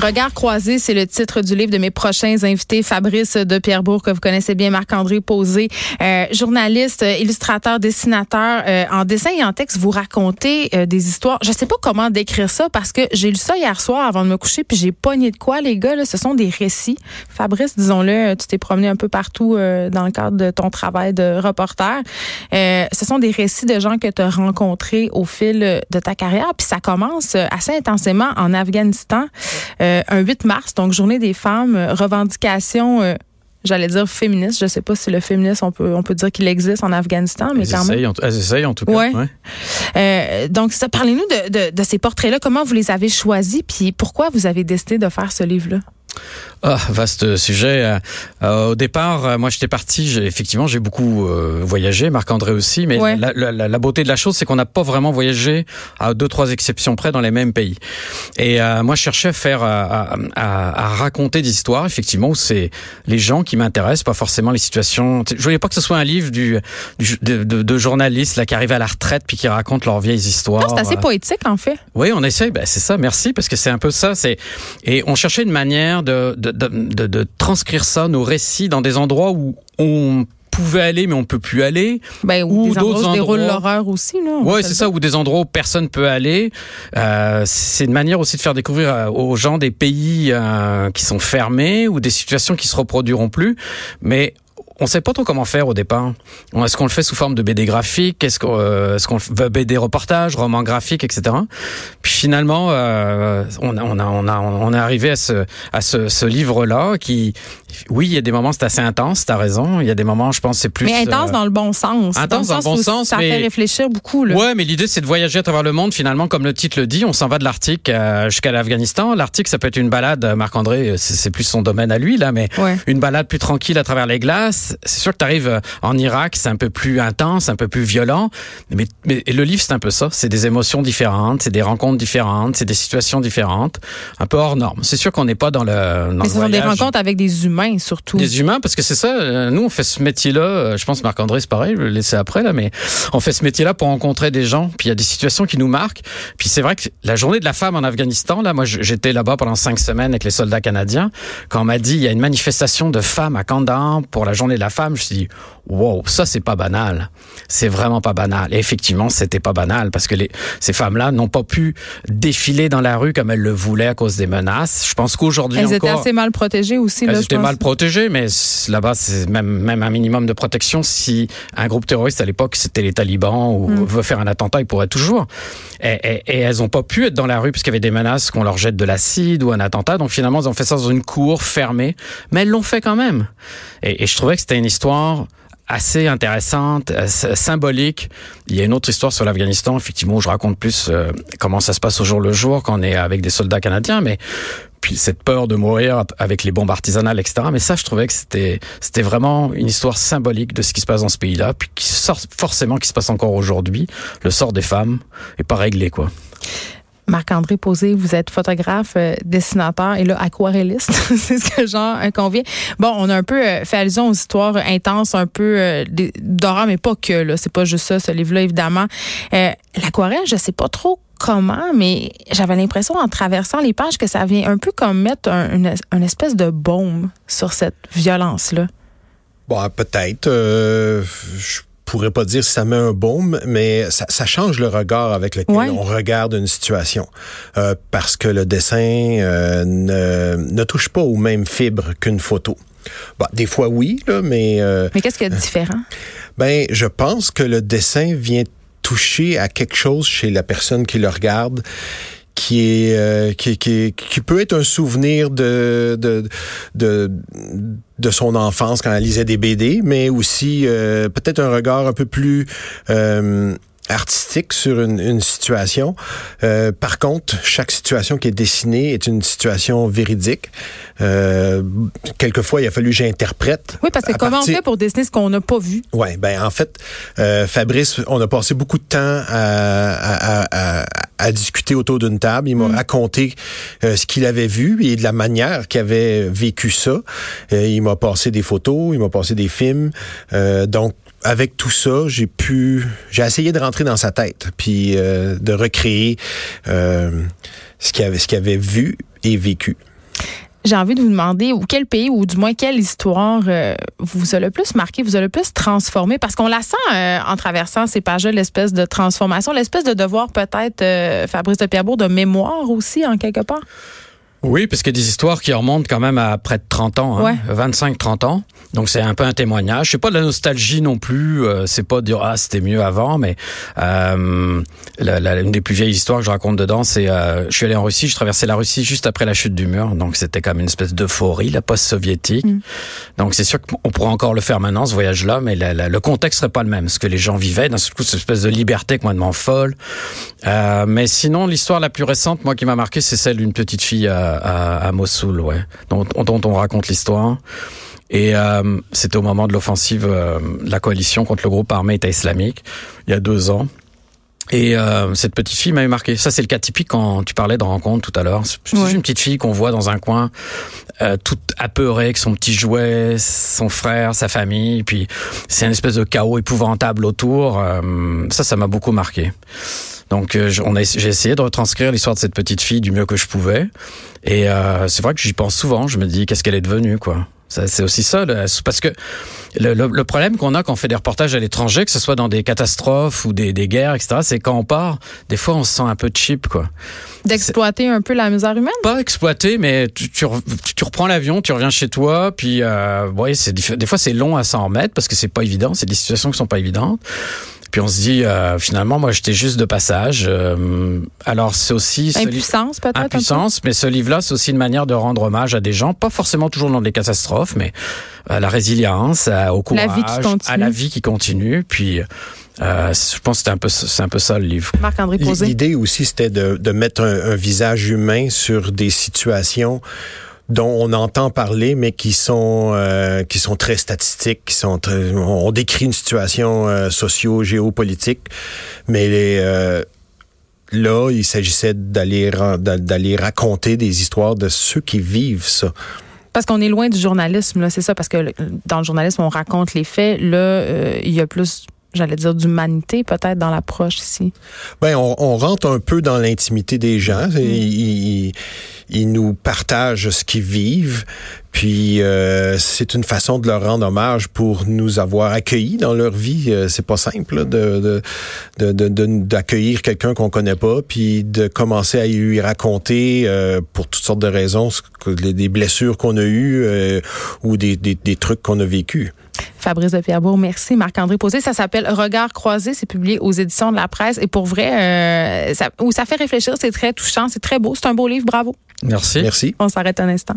Regard croisé, c'est le titre du livre de mes prochains invités. Fabrice de Pierrebourg, que vous connaissez bien, Marc-André Posé, euh, journaliste, illustrateur, dessinateur. Euh, en dessin et en texte, vous racontez euh, des histoires. Je sais pas comment décrire ça parce que j'ai lu ça hier soir avant de me coucher, puis j'ai pogné de quoi, les gars. Là, ce sont des récits. Fabrice, disons-le, tu t'es promené un peu partout dans le cadre de ton travail de reporter. ce sont des récits de gens que tu as rencontrés au fil de ta carrière, puis ça commence assez intensément en Afghanistan. Euh, un 8 mars, donc journée des femmes, euh, revendication euh, j'allais dire féministe. Je sais pas si le féminisme, on peut, on peut dire qu'il existe en Afghanistan, mais quand même. elles essayent en tout cas. Ouais. donc, parlez-nous de, de, de, ces portraits-là. Comment vous les avez choisis, puis pourquoi vous avez décidé de faire ce livre-là? Ah, vaste sujet. Euh, euh, au départ, euh, moi, j'étais parti. Effectivement, j'ai beaucoup voyagé. Marc-André aussi. Mais la, la, la, beauté de la chose, c'est qu'on n'a pas vraiment voyagé à deux, trois exceptions près dans les mêmes pays. Et moi, je cherchais à faire, à, à, à, raconter des histoires. Effectivement, où c'est les gens qui m'intéressent, pas forcément les situations. Je voulais pas que ce soit un livre du, du de, de, journalistes là qui arrivent à la retraite puis qui racontent leurs vieilles histoires. C'est assez poétique, en fait. Oui, on essaie. Ben, c'est ça. Merci parce que c'est un peu ça. C'est et on cherchait une manière de, de, de, de, transcrire ça, nos récits, dans des endroits où on pouvait aller mais on peut plus aller. Ben, ou, d'autres endroits l'horreur aussi là ouais c'est ça ou des endroits où personne peut aller. Euh, c'est une manière aussi de faire découvrir euh, aux gens des pays euh, qui sont fermés ou des situations qui se reproduiront plus. Mais on sait pas trop comment faire au départ. Est-ce qu'on le fait sous forme de BD graphique? Est-ce qu'on euh, est-ce qu'on veut BD reportage, roman graphique, etc. Puis finalement, euh, on, a, on, a, on, a, on est arrivé à ce, à ce, ce livre-là qui, oui, il y a des moments c'est assez intense. T'as raison. Il y a des moments, je pense, c'est plus. Mais intense euh, dans le bon sens. Intense dans, le, bon sens. Ça fait réfléchir beaucoup. Là. Ouais, mais l'idée c'est de voyager à travers le monde. Finalement, comme le titre le dit, on s'en va de l'Arctique euh, jusqu'à l'Afghanistan. L'Arctique, ça peut être une balade. Marc-André, c'est plus son domaine à lui là, mais une balade plus tranquille à travers les glaces c'est sûr que tu arrives euh, en Irak, c'est un peu plus intense, un peu plus violent, mais, mais le livre c'est un peu ça, c'est des émotions différentes, c'est des rencontres différentes, c'est des situations différentes, un peu hors norme. C'est sûr qu'on n'est pas dans le dans Mais ce sont des rencontres avec des humains surtout. Des humains parce que c'est ça, euh, nous on fait ce métier-là, euh, je pense Marc-André c'est pareil, je vais le laisser après là, mais on fait ce métier-là pour rencontrer des gens, puis il y a des situations qui nous marquent, puis c'est vrai que la journée de la femme en Afghanistan, là, moi j'étais là-bas pendant cinq semaines avec les soldats canadiens, quand on m'a dit il y a une manifestation de femmes à Kandahar pour la journée de la femme, dit, wow, ça c'est pas banal. C'est vraiment pas banal. Et effectivement, c'était pas banal parce que les, ces femmes-là n'ont pas pu défiler dans la rue comme elles le voulaient à cause des menaces. Je pense qu'aujourd'hui Elles étaient assez mal protégées aussi. Elles étaient mal protégées, mais là-bas, c'est même, même un minimum de protection. Si un groupe terroriste à l'époque, c'était les talibans ou mm. veut faire un attentat, il pourrait toujours. Et, et, et elles ont pas pu être dans la rue puisqu'il y avait des menaces qu'on leur jette de l'acide ou un attentat. Donc finalement, ils ont fait ça dans une cour fermée, mais elles l'ont fait quand même. Et, et je trouvais que c'était une histoire assez intéressante, symbolique. Il y a une autre histoire sur l'Afghanistan, effectivement, où je raconte plus euh, comment ça se passe au jour le jour quand on est avec des soldats canadiens, mais puis cette peur de mourir avec les bombes artisanales, etc. Mais ça, je trouvais que c'était c'était vraiment une histoire symbolique de ce qui se passe dans ce pays-là, puis qui sort forcément qui se passe encore aujourd'hui. Le sort des femmes est pas réglé, quoi. Marc-André Posé, vous êtes photographe, euh, dessinateur et là, aquarelliste. c'est ce que j'en convient. Bon, on a un peu euh, fait allusion aux histoires intenses, un peu euh, d'horreur, mais pas que, là. C'est pas juste ça, ce livre-là, évidemment. L'aquarelle, je sais pas trop comment, mais j'avais l'impression en traversant les pages que ça vient un peu comme mettre une, espèce de baume sur cette violence-là. Bon, peut-être. Euh, pourrais pas dire si ça met un baume, mais ça, ça change le regard avec lequel on regarde une situation. Euh, parce que le dessin euh, ne, ne touche pas aux mêmes fibres qu'une photo. Bah, des fois oui, là, mais... Euh, mais qu'est-ce qu'il y a de différent? Ben, je pense que le dessin vient toucher à quelque chose chez la personne qui le regarde qui est euh, qui, qui, qui, peut être un souvenir de, de de, de son enfance quand elle lisait des BD, mais aussi euh, peut-être un regard un peu plus euh, artistique sur une, une situation. Euh, par contre, chaque situation qui est dessinée est une situation véridique. Euh, quelquefois, il a fallu que j'interprète. Oui, parce que comment on fait pour dessiner ce qu'on n'a pas vu? Oui, ben en fait, euh, Fabrice, on a passé beaucoup de temps à, à, à, à discuter autour d'une table. Il m'a mm. raconté euh, ce qu'il avait vu et de la manière qu'il avait vécu ça. Euh, il m'a passé des photos, il m'a passé des films. donc, avec tout ça, j'ai pu, j'ai essayé de rentrer dans sa tête, puis euh, de recréer euh, ce qu'il avait, ce qu'il avait vu et vécu. J'ai envie de vous demander ou quel pays ou du moins quelle histoire euh, vous a le plus marqué, vous a le plus transformé? Parce qu'on la sent euh, en traversant ces pages-là l'espèce de transformation, l'espèce de devoir peut-être euh, Fabrice de Pierrebourg de mémoire aussi en quelque part? Oui, parce qu'il y a des histoires qui remontent quand même à près de 30 ans, hein, 25-30 ans. Donc c'est un peu un témoignage. C'est pas de la nostalgie non plus. Euh, c'est pas de dire ah c'était mieux avant, mais euh, la, la, une des plus vieilles histoires que je raconte dedans, c'est euh, je suis allé en Russie, je traversais la Russie juste après la chute du mur, donc c'était comme une espèce d'euphorie, la post-soviétique. Mm. Donc c'est sûr qu'on pourrait encore le faire maintenant ce voyage-là, mais la, le contexte serait pas le même. Ce que les gens vivaient, d'un coup cette espèce de liberté complètement folle. Euh, mais sinon l'histoire la plus récente, moi qui m'a marqué, c'est celle d'une petite fille à, à, à Mossoul, ouais, dont, dont on raconte l'histoire. Et euh, c'était au moment de l'offensive euh, de la coalition contre le groupe armé État islamique, il y a deux ans. Et euh, cette petite fille m'avait marqué. Ça, c'est le cas typique quand tu parlais de rencontre tout à l'heure. C'est une petite fille qu'on voit dans un coin, euh, toute apeurée, avec son petit jouet, son frère, sa famille. Puis c'est une espèce de chaos épouvantable autour. Euh, ça, ça m'a beaucoup marqué. Donc, euh, j'ai essayé de retranscrire l'histoire de cette petite fille du mieux que je pouvais. Et euh, c'est vrai que j'y pense souvent. Je me dis, qu'est-ce qu'elle est devenue, quoi? C'est aussi ça, parce que le, le, le problème qu'on a quand on fait des reportages à l'étranger, que ce soit dans des catastrophes ou des, des guerres, etc., c'est quand on part, des fois on se sent un peu cheap, quoi. D'exploiter un peu la misère humaine? Pas exploiter, mais tu, tu, tu reprends l'avion, tu reviens chez toi, puis euh, ouais, c'est des fois c'est long à s'en remettre parce que c'est pas évident, c'est des situations qui sont pas évidentes. Puis on se dit, euh, finalement, moi, j'étais juste de passage. Euh, alors, c'est aussi... Impuissance, peut-être? Impuissance, mais ce livre-là, c'est aussi une manière de rendre hommage à des gens, pas forcément toujours dans des catastrophes, mais à la résilience, à, au courage, à la vie qui continue. Puis... Euh, je pense que c'est un peu c'est un peu ça le livre. Marc-André Posé. L'idée aussi c'était de, de mettre un, un visage humain sur des situations dont on entend parler, mais qui sont euh, qui sont très statistiques, qui sont très, on décrit une situation euh, socio-géopolitique, mais les, euh, là, il s'agissait d'aller d'aller raconter des histoires de ceux qui vivent ça. Parce qu'on est loin du journalisme, là, c'est ça, parce que dans le journalisme, on raconte les faits. Là, euh, il y a plus j'allais dire d'humanité peut-être dans l'approche ici. Ben on, on, rentre un peu dans l'intimité des gens. Mm. Ils, ils, nous partagent ce qu'ils vivent. Puis euh, c'est une façon de leur rendre hommage pour nous avoir accueillis dans leur vie. Euh, c'est pas simple de d'accueillir de, de, quelqu'un qu'on connaît pas, puis de commencer à lui raconter euh, pour toutes sortes de raisons des blessures qu'on a eues euh, ou des, des, des trucs qu'on a vécus. Fabrice de Pierrebourg, merci. Marc-André Posé, ça s'appelle Regard croisé, c'est publié aux éditions de la presse. Et pour vrai, euh, ça, où ça fait réfléchir, c'est très touchant, c'est très beau, c'est un beau livre, bravo. Merci. Merci. On s'arrête un instant.